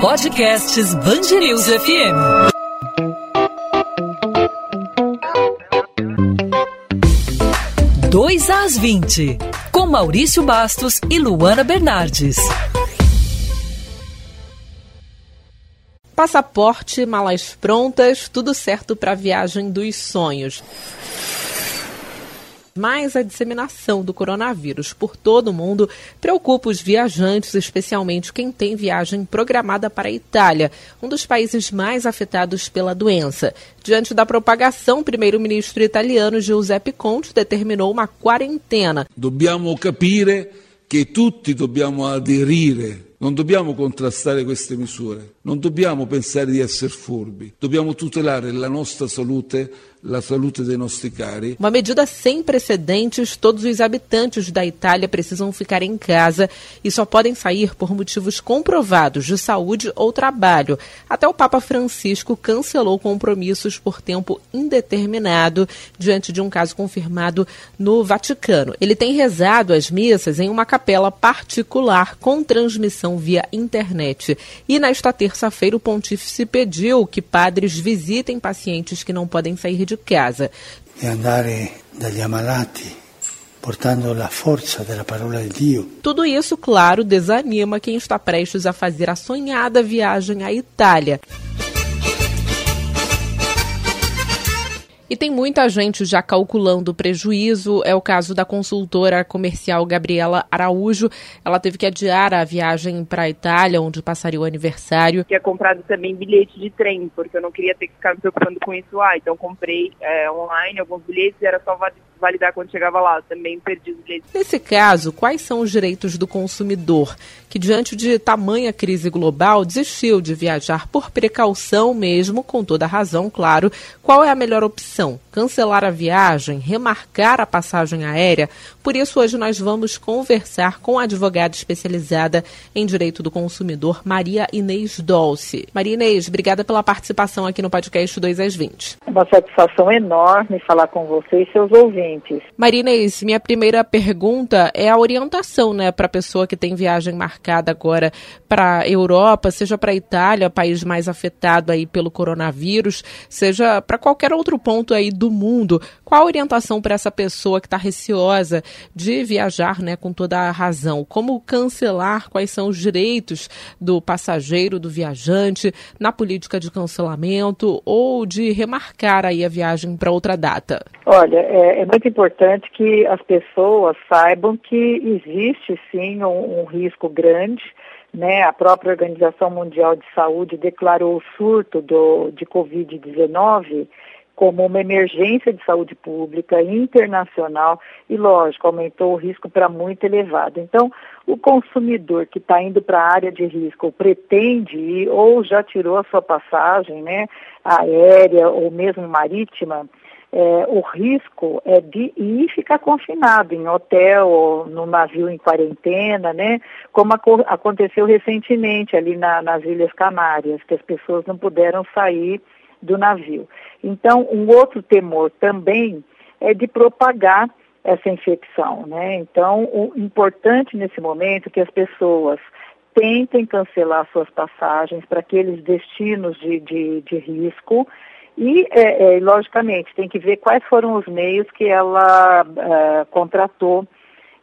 Podcasts Bangerils FM. Dois às 20, com Maurício Bastos e Luana Bernardes. Passaporte, malas prontas, tudo certo para a viagem dos sonhos mas a disseminação do coronavírus por todo o mundo preocupa os viajantes, especialmente quem tem viagem programada para a Itália, um dos países mais afetados pela doença. Diante da propagação, o primeiro-ministro italiano Giuseppe Conte determinou uma quarentena. Dobbiamo capire che tutti dobbiamo aderire non dobbiamo contrastare queste misure, non dobbiamo pensare di essere furbi, dobbiamo tutelare la nostra salute a saúde de nossos cari. Uma medida sem precedentes, todos os habitantes da Itália precisam ficar em casa e só podem sair por motivos comprovados de saúde ou trabalho. Até o Papa Francisco cancelou compromissos por tempo indeterminado diante de um caso confirmado no Vaticano. Ele tem rezado as missas em uma capela particular com transmissão via internet. E nesta terça-feira o pontífice pediu que padres visitem pacientes que não podem sair de casa. E andare dagli ammalati portando a força da palavra de Deus. Tudo isso, claro, desanima quem está prestes a fazer a sonhada viagem à Itália. E tem muita gente já calculando o prejuízo. É o caso da consultora comercial Gabriela Araújo. Ela teve que adiar a viagem para a Itália, onde passaria o aniversário. Tinha comprado também bilhete de trem, porque eu não queria ter que ficar me preocupando com isso lá. Então comprei é, online alguns bilhetes e era só validar quando chegava lá. Também perdi os bilhetes. Nesse caso, quais são os direitos do consumidor que, diante de tamanha crise global, desistiu de viajar por precaução mesmo, com toda razão, claro? Qual é a melhor opção? cancelar a viagem, remarcar a passagem aérea. Por isso, hoje nós vamos conversar com a advogada especializada em direito do consumidor, Maria Inês Dolce. Maria Inês, obrigada pela participação aqui no podcast 2 às 20. É uma satisfação enorme falar com você e seus ouvintes. Maria Inês, minha primeira pergunta é a orientação né, para a pessoa que tem viagem marcada agora para a Europa, seja para a Itália, país mais afetado aí pelo coronavírus, seja para qualquer outro ponto ponto aí do mundo. Qual a orientação para essa pessoa que está receosa de viajar, né, com toda a razão? Como cancelar? Quais são os direitos do passageiro, do viajante, na política de cancelamento ou de remarcar aí a viagem para outra data? Olha, é, é, muito importante que as pessoas saibam que existe sim um, um risco grande. Né, a própria Organização Mundial de Saúde declarou o surto do, de Covid-19 como uma emergência de saúde pública internacional e, lógico, aumentou o risco para muito elevado. Então, o consumidor que está indo para a área de risco ou pretende ir ou já tirou a sua passagem né, aérea ou mesmo marítima, é, o risco é de ir ficar confinado em hotel ou no navio em quarentena, né? Como aconteceu recentemente ali na, nas Ilhas Canárias, que as pessoas não puderam sair do navio. Então, um outro temor também é de propagar essa infecção, né? Então, o importante nesse momento é que as pessoas tentem cancelar suas passagens para aqueles destinos de, de, de risco e, é, é, logicamente, tem que ver quais foram os meios que ela é, contratou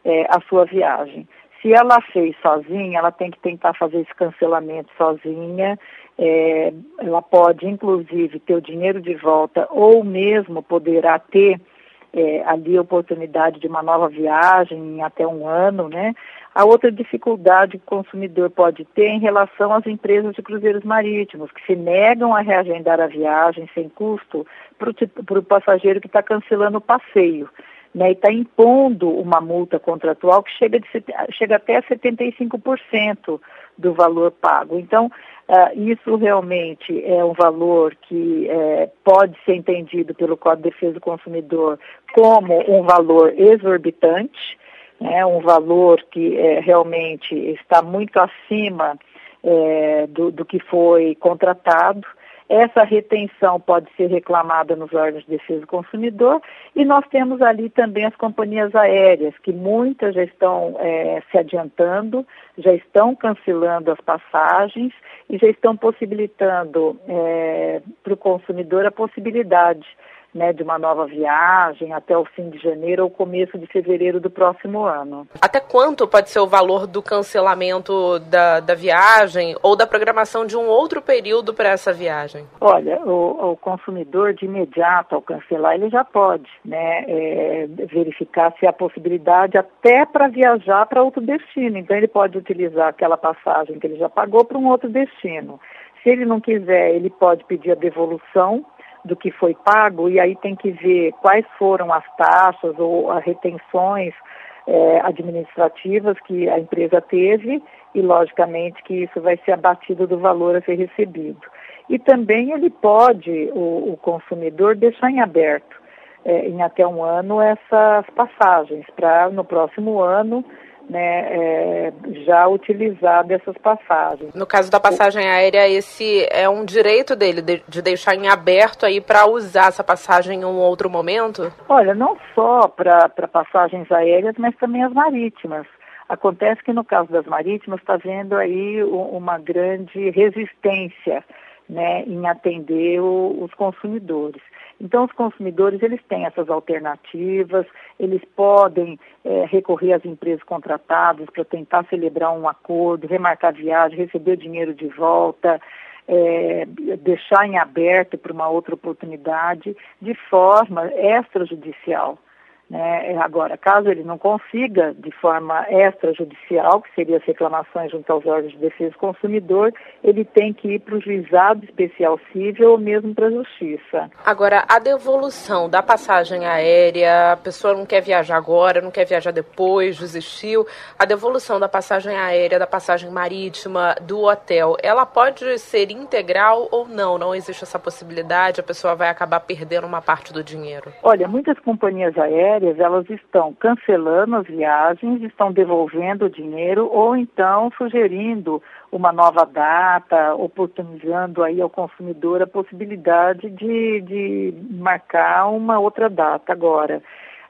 é, a sua viagem. Se ela fez sozinha, ela tem que tentar fazer esse cancelamento sozinha é, ela pode, inclusive, ter o dinheiro de volta ou mesmo poderá ter é, ali a oportunidade de uma nova viagem em até um ano, né? A outra dificuldade que o consumidor pode ter em relação às empresas de cruzeiros marítimos, que se negam a reagendar a viagem sem custo para o passageiro que está cancelando o passeio. Né, e está impondo uma multa contratual que chega, de, chega até a 75% do valor pago. Então, uh, isso realmente é um valor que uh, pode ser entendido pelo Código de Defesa do Consumidor como um valor exorbitante, né, um valor que uh, realmente está muito acima do, do que foi contratado. essa retenção pode ser reclamada nos órgãos de defesa do consumidor e nós temos ali também as companhias aéreas, que muitas já estão é, se adiantando, já estão cancelando as passagens e já estão possibilitando é, para o consumidor a possibilidade né, de uma nova viagem até o fim de janeiro ou começo de fevereiro do próximo ano. Até quanto pode ser o valor do cancelamento da, da viagem ou da programação de um outro período para essa viagem? Olha, o, o, consumidor de imediato ao cancelar ele já pode né, é, verificar se há possibilidade até para viajar para outro destino. Então ele pode utilizar aquela passagem que ele já pagou para um outro destino. Se ele não quiser, ele pode pedir a devolução do que foi pago e aí tem que ver quais foram as taxas ou as retenções é, administrativas que a empresa teve e, logicamente, que isso vai ser abatido do valor a ser recebido. E também ele pode, o, o consumidor, deixar em aberto, é, em até um ano, essas passagens, para no próximo ano né, é, já utilizar dessas passagens. No caso da passagem aérea, esse é um direito dele de, de deixar em aberto aí para usar essa passagem em um outro momento? Olha, não só para passagens aéreas, mas também as marítimas. Acontece que no caso das marítimas está vendo aí uma grande resistência né, em atender o, os consumidores. Então, os consumidores, eles têm essas alternativas, eles podem é, recorrer às empresas contratadas para tentar celebrar um acordo, remarcar viagem, receber o dinheiro de volta, é, deixar em aberto para uma outra oportunidade, de forma extrajudicial. Né? Agora, caso ele não consiga, de forma extrajudicial, que seria as reclamações junto aos órgãos de defesa do consumidor, ele tem que ir para o juizado especial civil ou mesmo para a justiça. Agora, a devolução da passagem aérea, a pessoa não quer viajar agora, não quer viajar depois, desistiu. A devolução da passagem aérea, da passagem marítima, do hotel, ela pode ser integral ou não? Não existe essa possibilidade, a pessoa vai acabar perdendo uma parte do dinheiro? Olha, muitas companhias aéreas férias, elas estão cancelando as viagens, estão devolvendo o dinheiro ou então sugerindo uma nova data, oportunizando aí ao consumidor a possibilidade de, de marcar uma outra data agora.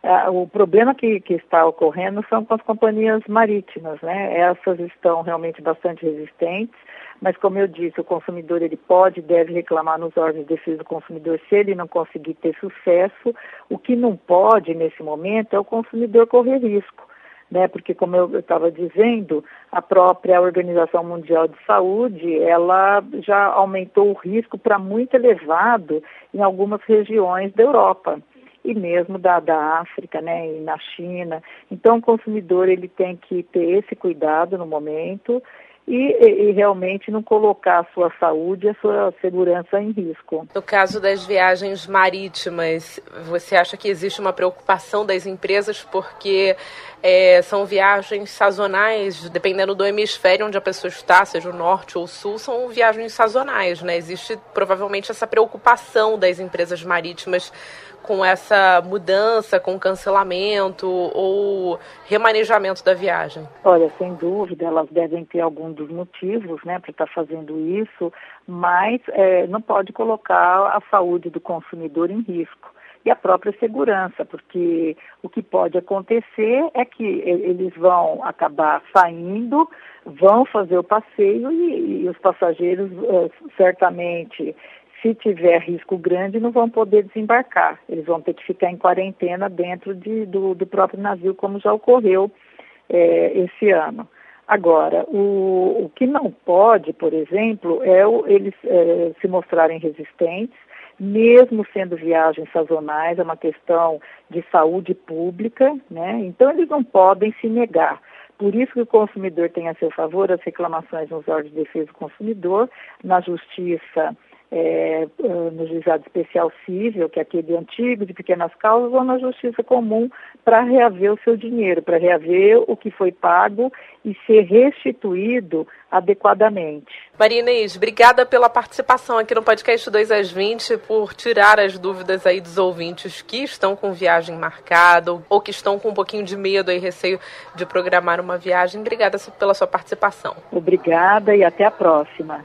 Uh, o problema que, que, está ocorrendo são com as companhias marítimas, né? Essas estão realmente bastante resistentes mas como eu disse, o consumidor ele pode e deve reclamar nos órgãos de defesa do consumidor se ele não conseguir ter sucesso. O que não pode nesse momento é o consumidor correr risco. Né, porque como eu estava dizendo, a própria Organização Mundial de Saúde, ela já aumentou o risco para muito elevado em algumas regiões da Europa e mesmo da, da África, né, e na China. Então o consumidor ele tem que ter esse cuidado no momento e, e, realmente não colocar a sua saúde e a sua segurança em risco. No caso das viagens marítimas, você acha que existe uma preocupação das empresas porque é, são viagens sazonais, dependendo do hemisfério onde a pessoa está, seja o norte ou o sul, são viagens sazonais, né? Existe provavelmente essa preocupação das empresas marítimas com essa mudança, com cancelamento ou remanejamento da viagem? Olha, sem dúvida, elas devem ter algum dos motivos, né, para estar tá fazendo isso, mas é, não pode colocar a saúde do consumidor em risco e a própria segurança, porque o que pode acontecer é que eles vão acabar saindo, vão fazer o passeio e, e os passageiros uh, certamente se tiver risco grande, não vão poder desembarcar. Eles vão ter que ficar em quarentena dentro de, do, do, próprio navio, como já ocorreu é, esse ano. Agora, o, o, que não pode, por exemplo, é o, eles é, se mostrarem resistentes, mesmo sendo viagens sazonais, é uma questão de saúde pública, né? Então eles não podem se negar. Por isso que o consumidor tem a seu favor as reclamações nos órgãos de defesa do consumidor, na justiça é, ah, no juizado especial civil, que é aquele antigo de pequenas causas, ou na justiça comum para reaver o seu dinheiro, para reaver o que foi pago e ser restituído adequadamente. Maria Inês, obrigada pela participação aqui no podcast 2 às 20, por tirar as dúvidas aí dos ouvintes que estão com viagem marcada ou que estão com um pouquinho de medo e receio de programar uma viagem. Obrigada pela sua participação. Obrigada e até a próxima.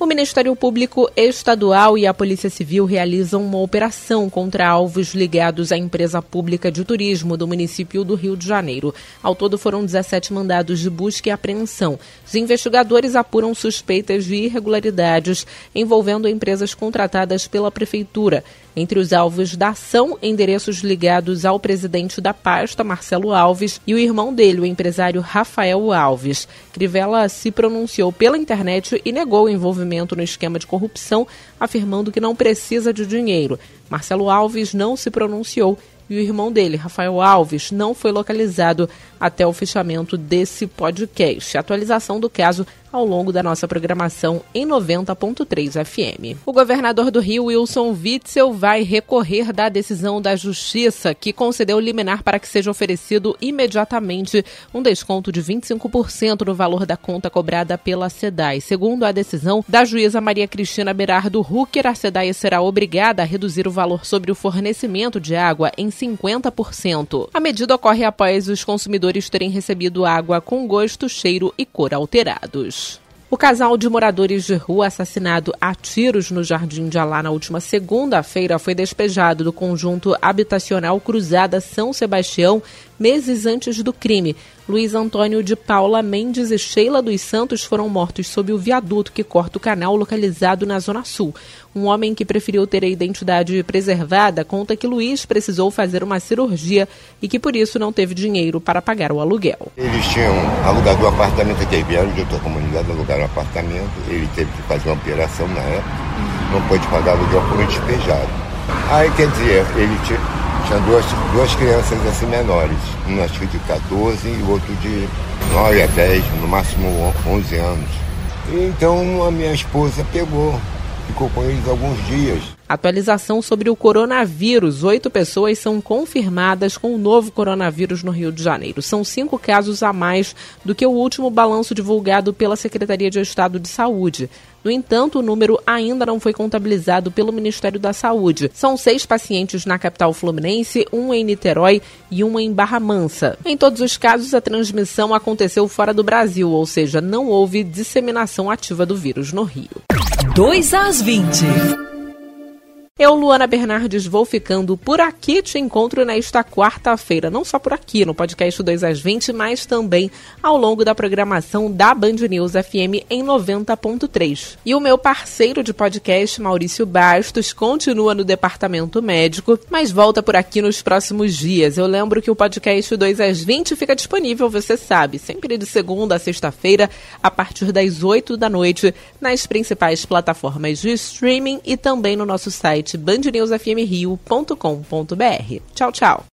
O Ministério Público Estadual e a Polícia Civil realizam uma operação contra alvos ligados à empresa pública de turismo do município do Rio de Janeiro. Ao todo foram 17 mandados de busca e apreensão. Os investigadores apuram suspeitas de irregularidades envolvendo empresas contratadas pela Prefeitura. Entre os alvos da ação, endereços ligados ao presidente da pasta, Marcelo Alves, e o irmão dele, o empresário Rafael Alves. Crivella se pronunciou pela internet e negou o envolvimento no esquema de corrupção, afirmando que não precisa de dinheiro. Marcelo Alves não se pronunciou e o irmão dele, Rafael Alves, não foi localizado até o fechamento desse podcast. Atualização do caso ao longo da nossa programação em 90.3 FM. O governador do Rio, Wilson Witzel, vai recorrer da decisão da Justiça que concedeu liminar para que seja oferecido imediatamente um desconto de 25% no valor da conta cobrada pela SEDAI. Segundo a decisão da juíza Maria Cristina Berardo Hucker, a SEDAI será obrigada a reduzir o valor sobre o fornecimento de água em 50%. A medida ocorre após os consumidores terem recebido água com gosto, cheiro e cor alterados. O casal de moradores de rua assassinado a tiros no Jardim de Alá na última segunda-feira foi despejado do conjunto habitacional Cruzada São Sebastião meses antes do crime. Luiz Antônio de Paula Mendes e Sheila dos Santos foram mortos sob o viaduto que corta o canal localizado na Zona Sul. Um homem que preferiu ter a identidade preservada conta que Luiz precisou fazer uma cirurgia e que por isso não teve dinheiro para pagar o aluguel. Eles tinham alugado um apartamento aqui, vieram de outra comunidade, alugaram um apartamento, ele teve que fazer uma operação na época, não pôde pagar o aluguel, foi despejado. Aí quer dizer, ele tinha tinha duas, duas crianças assim menores, um acho que de 14 e o outro de 9 a 10, no máximo 11 anos. Então a minha esposa pegou, ficou com eles alguns dias. Atualização sobre o coronavírus. Oito pessoas são confirmadas com o novo coronavírus no Rio de Janeiro. São cinco casos a mais do que o último balanço divulgado pela Secretaria de Estado de Saúde. No entanto, o número ainda não foi contabilizado pelo Ministério da Saúde. São seis pacientes na capital fluminense, um em Niterói e um em Barra Mansa. Em todos os casos, a transmissão aconteceu fora do Brasil, ou seja, não houve disseminação ativa do vírus no Rio. 2 às 20. Eu, Luana Bernardes, vou ficando por aqui. Te encontro nesta quarta-feira, não só por aqui no podcast 2 às 20, mas também ao longo da programação da Band News FM em 90.3. E o meu parceiro de podcast, Maurício Bastos, continua no departamento médico, mas volta por aqui nos próximos dias. Eu lembro que o podcast 2 às 20 fica disponível, você sabe, sempre de segunda a sexta-feira, a partir das 8 da noite, nas principais plataformas de streaming e também no nosso site site bandnewsfmrio.com.br. Tchau, tchau.